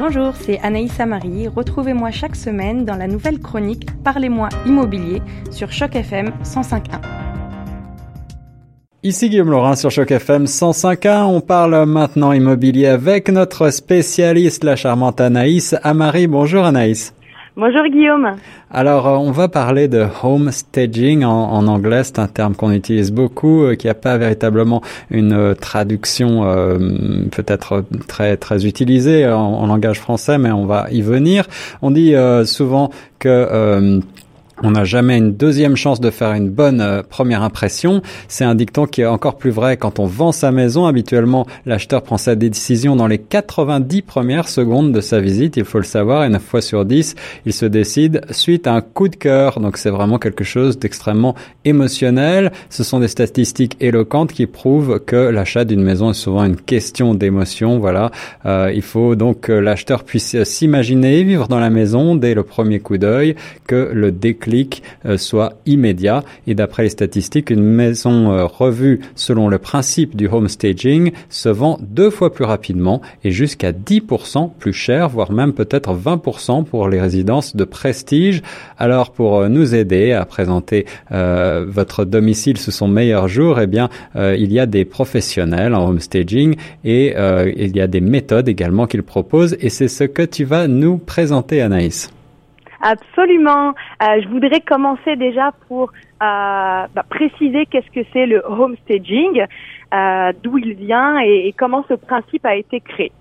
Bonjour, c'est Anaïs Amari. Retrouvez-moi chaque semaine dans la nouvelle chronique Parlez-moi immobilier sur Choc FM 105.1. Ici Guillaume Laurin sur Choc FM 105.1. On parle maintenant immobilier avec notre spécialiste, la charmante Anaïs Amari. Bonjour Anaïs. Bonjour Guillaume. Alors, euh, on va parler de home staging en, anglais. C'est un terme qu'on utilise beaucoup, euh, qui n'a pas véritablement une euh, traduction peut-être très très utilisée en, en, langage français, mais on va y venir. On dit souvent que on n'a jamais une deuxième chance de faire une bonne euh, première impression. C'est un dicton qui est encore plus vrai quand on vend sa maison. Habituellement, l'acheteur prend sa décision dans les 90 premières secondes de sa visite. Il faut le savoir. Et 9 fois sur 10, il se décide suite à un coup de cœur. Donc c'est vraiment quelque chose d'extrêmement émotionnel. Ce sont des statistiques éloquentes qui prouvent que l'achat d'une maison est souvent une question d'émotion. Voilà. Euh, il faut donc que l'acheteur puisse s'imaginer vivre dans la maison dès le premier coup d'œil, que le déclic euh, soit immédiat. Et d'après les statistiques, une maison euh, revue selon le principe du home staging se vend deux fois plus rapidement et jusqu'à 10% plus cher, voire même peut-être 20% pour les résidences de prestige. Alors pour euh, nous aider à présenter votre domicile sous son meilleur jour, eh bien il y a des professionnels en home staging et il y a des méthodes également qu'ils proposent et c'est ce que tu vas nous présenter Anaïs. Absolument. Euh, je voudrais commencer déjà pour euh, bah, préciser qu'est-ce que c'est le home staging, euh, d'où il vient et, comment ce principe a été créé.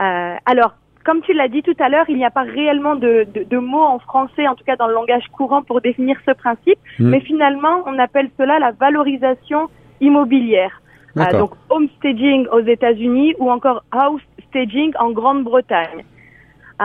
Euh, alors, comme tu l'as dit tout à l'heure, il n'y a pas réellement de, de, de, mots en français, en tout cas dans le langage courant, pour définir ce principe, hmm. mais finalement, on appelle cela la valorisation immobilière. Euh, donc, home staging aux États-Unis ou encore house staging en Grande-Bretagne.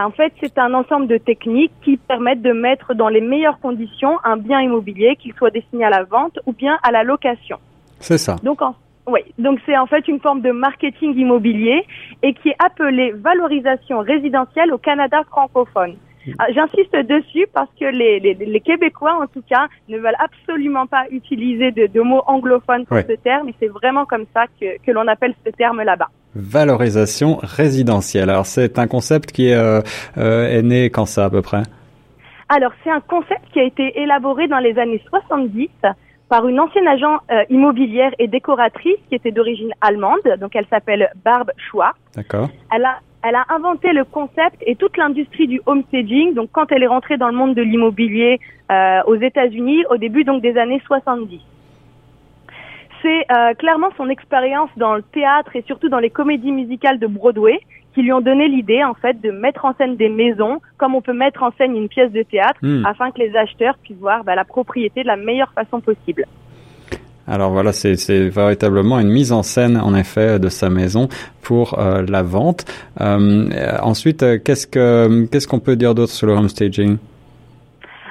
En fait, c'est un ensemble de techniques qui permettent de mettre dans les meilleures conditions un bien immobilier, qu'il soit destiné à la vente ou bien à la location. C'est ça. Donc, oui, donc c'est en fait une forme de marketing immobilier et qui est appelée valorisation résidentielle au Canada francophone. Ah, j'insiste dessus parce que les, les, les, Québécois, en tout cas, ne veulent absolument pas utiliser de, de mots anglophones pour ce terme et c'est vraiment comme ça que, que l'on appelle ce terme là-bas. Valorisation résidentielle. Alors c'est un concept qui est, euh, euh, est né quand ça à peu près? Alors c'est un concept qui a été élaboré dans les années 70 par une ancienne agent euh, immobilière et décoratrice qui était d'origine allemande, donc elle s'appelle Barb Schwa. D'accord. Elle a elle a inventé le concept et toute l'industrie du homestaging. Donc, quand elle est rentrée dans le monde de l'immobilier euh, aux États-Unis au début donc des années 70. C'est euh, clairement son expérience dans le théâtre et surtout dans les comédies musicales de Broadway qui lui ont donné l'idée en fait de mettre en scène des maisons comme on peut mettre en scène une pièce de théâtre hmm. afin que les acheteurs puissent voir bah, la propriété de la meilleure façon possible. Alors voilà, c'est véritablement une mise en scène, en effet, de sa maison pour euh, la vente. Euh, ensuite, euh, qu'est-ce que qu'est-ce qu'on peut dire d'autre sur le home staging?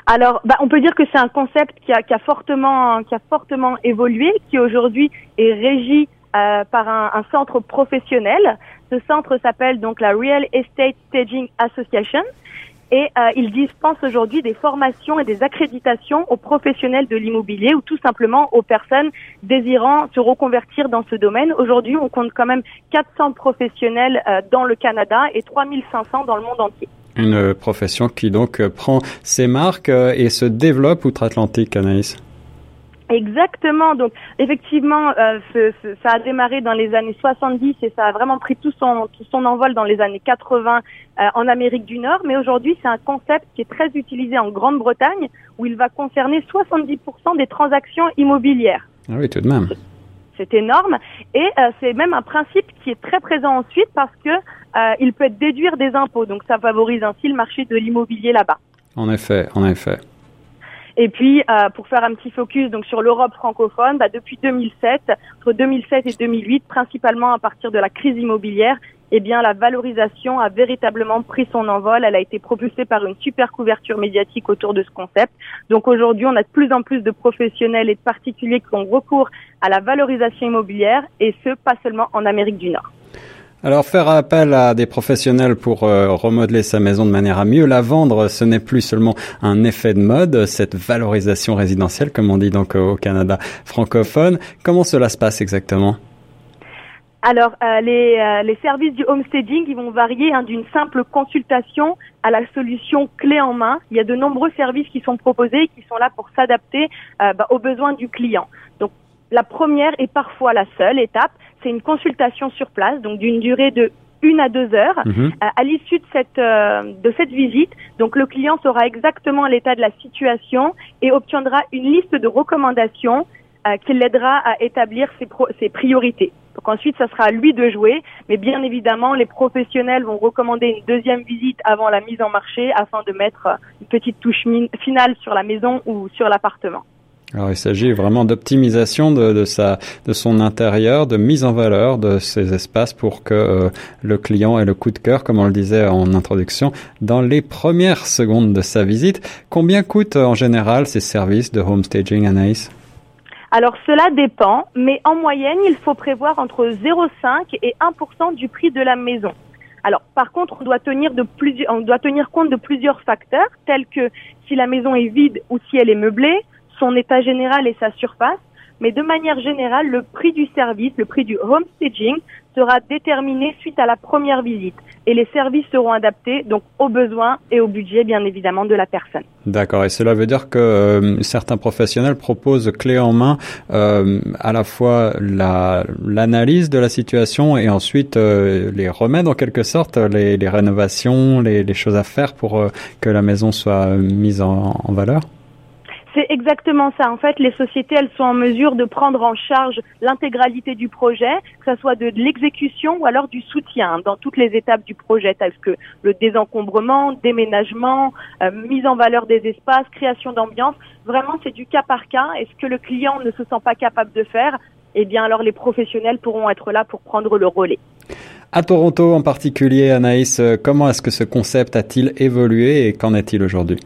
Alors, bah, on peut dire que c'est un concept qui a, fortement, qui a fortement évolué, qui aujourd'hui est régi par un, centre professionnel. Ce centre s'appelle donc la Real Estate Staging Association et euh, ils dispensent aujourd'hui des formations et des accréditations aux professionnels de l'immobilier ou tout simplement aux personnes désirant se reconvertir dans ce domaine. Aujourd'hui, on compte quand même 400 professionnels euh, dans le Canada et 3500 dans le monde entier. Une profession qui donc prend ses marques euh, et se développe outre-Atlantique, Anaïs. Exactement. Donc, effectivement, euh, ça a démarré dans les années 70 et ça a vraiment pris tout son, tout son envol dans les années 80 euh, en Amérique du Nord. Mais aujourd'hui, c'est un concept qui est très utilisé en Grande-Bretagne où il va concerner 70% des transactions immobilières. Ah oui, tout de même. C'est énorme. Et euh, c'est même un principe qui est très présent ensuite parce que il peut être déduire des impôts. Donc, ça favorise ainsi le marché de l'immobilier là-bas. En effet, en effet. Et puis, euh, pour faire un petit focus donc sur l'Europe francophone, bah, depuis 2007, entre 2007 et 2008, principalement à partir de la crise immobilière, eh bien, la valorisation a véritablement pris son envol. Elle a été propulsée par une super couverture médiatique autour de ce concept. Donc aujourd'hui, on a de plus en plus de professionnels et de particuliers qui ont recours à la valorisation immobilière, et ce, pas seulement en Amérique du Nord. Alors faire appel à des professionnels pour euh, remodeler sa maison de manière à mieux la vendre, ce n'est plus seulement un effet de mode, cette valorisation résidentielle, comme on dit donc au Canada francophone. Comment cela se passe exactement? Alors, euh, les, euh, les, services du homestaging, ils vont varier hein, d'une simple consultation à la solution clé en main. Il y a de nombreux services qui sont proposés et qui sont là pour s'adapter bah, aux besoins du client. Donc, la première et parfois la seule étape, c'est une consultation sur place, donc d'une durée de une à deux heures. Mhm. à l'issue de cette de cette visite, donc le client saura exactement l'état de la situation et obtiendra une liste de recommandations qui l'aidera à établir ses, ses priorités. Donc ensuite, ça sera à lui de jouer, mais bien évidemment, les professionnels vont recommander une deuxième visite avant la mise en marché afin de mettre une petite touche finale sur la maison ou sur l'appartement. Alors il s'agit vraiment d'optimisation de, de, sa, de son intérieur, de mise en valeur de ces espaces pour que euh, le client ait le coup de cœur, comme on le disait en introduction, dans les premières secondes de sa visite. Combien coûtent en général ces services de home staging, Anaïs? Alors cela dépend, mais en moyenne, il faut prévoir entre 0,5 et 1% du prix de la maison. Alors par contre, on doit tenir de on doit tenir compte de plusieurs facteurs tels que si la maison est vide ou si elle est meublée, son état général et sa surface. Mais de manière générale, le prix du service, le prix du home staging sera déterminé suite à la première visite et les services seront adaptés donc aux besoins et au budget bien évidemment de la personne. D'accord, et cela veut dire que euh, certains professionnels proposent clé en main euh, à la fois la l'analyse de la situation et ensuite euh, les remèdes en quelque sorte, les, rénovations, les, choses à faire pour que la maison soit mise en valeur. C'est exactement ça. En fait, les sociétés, elles sont en mesure de prendre en charge l'intégralité du projet, que ce soit de l'exécution ou alors du soutien dans toutes les étapes du projet, telles que le désencombrement, déménagement, euh, mise en valeur des espaces, création d'ambiance. Vraiment, c'est du cas par cas. Et ce que le client ne se sent pas capable de faire, eh bien, alors les professionnels pourront être là pour prendre le relais. À Toronto en particulier, Anaïs, euh, comment est-ce que ce concept a-t-il évolué et qu'en est-il aujourd'hui?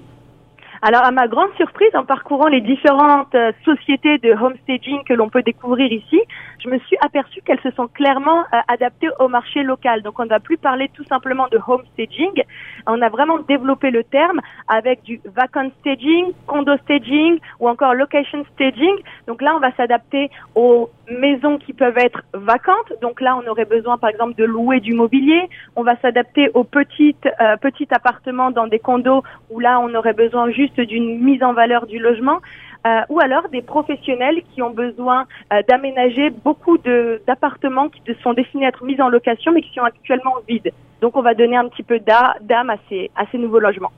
Alors, à ma grande surprise, en parcourant les différentes euh, sociétés de homestaging que l'on peut découvrir ici, je me suis aperçue qu'elles se sont clairement euh, adaptées au marché local. Donc, on ne va plus parler tout simplement de homestaging. On a vraiment développé le terme avec du vacant staging, condo staging ou encore location staging. Donc là, on va s'adapter aux maisons qui peuvent être vacantes. Donc là, on aurait besoin, par exemple, de louer du mobilier. On va s'adapter aux petites, euh, petits appartements dans des condos où là, on aurait besoin juste d'une mise en valeur du logement. Euh, ou alors des professionnels qui ont besoin euh, d'aménager beaucoup d'appartements qui sont destinés à être mis en location mais qui sont actuellement vides. Donc on va donner un petit peu d'âme à ces nouveaux logements.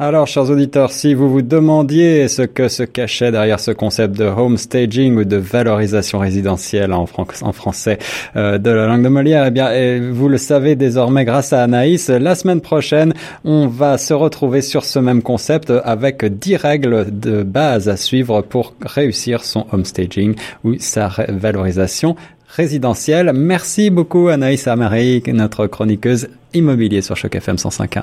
Alors, chers auditeurs, si vous vous demandiez ce que se cachait derrière ce concept de home staging ou de valorisation résidentielle en, français euh, de la langue de Molière, eh bien, vous le savez désormais grâce à Anaïs. La semaine prochaine, on va se retrouver sur ce même concept avec 10 règles de base à suivre pour réussir son home staging ou sa valorisation résidentielle. Merci beaucoup Anaïs Amari, notre chroniqueuse immobilier sur Choc FM 105.1.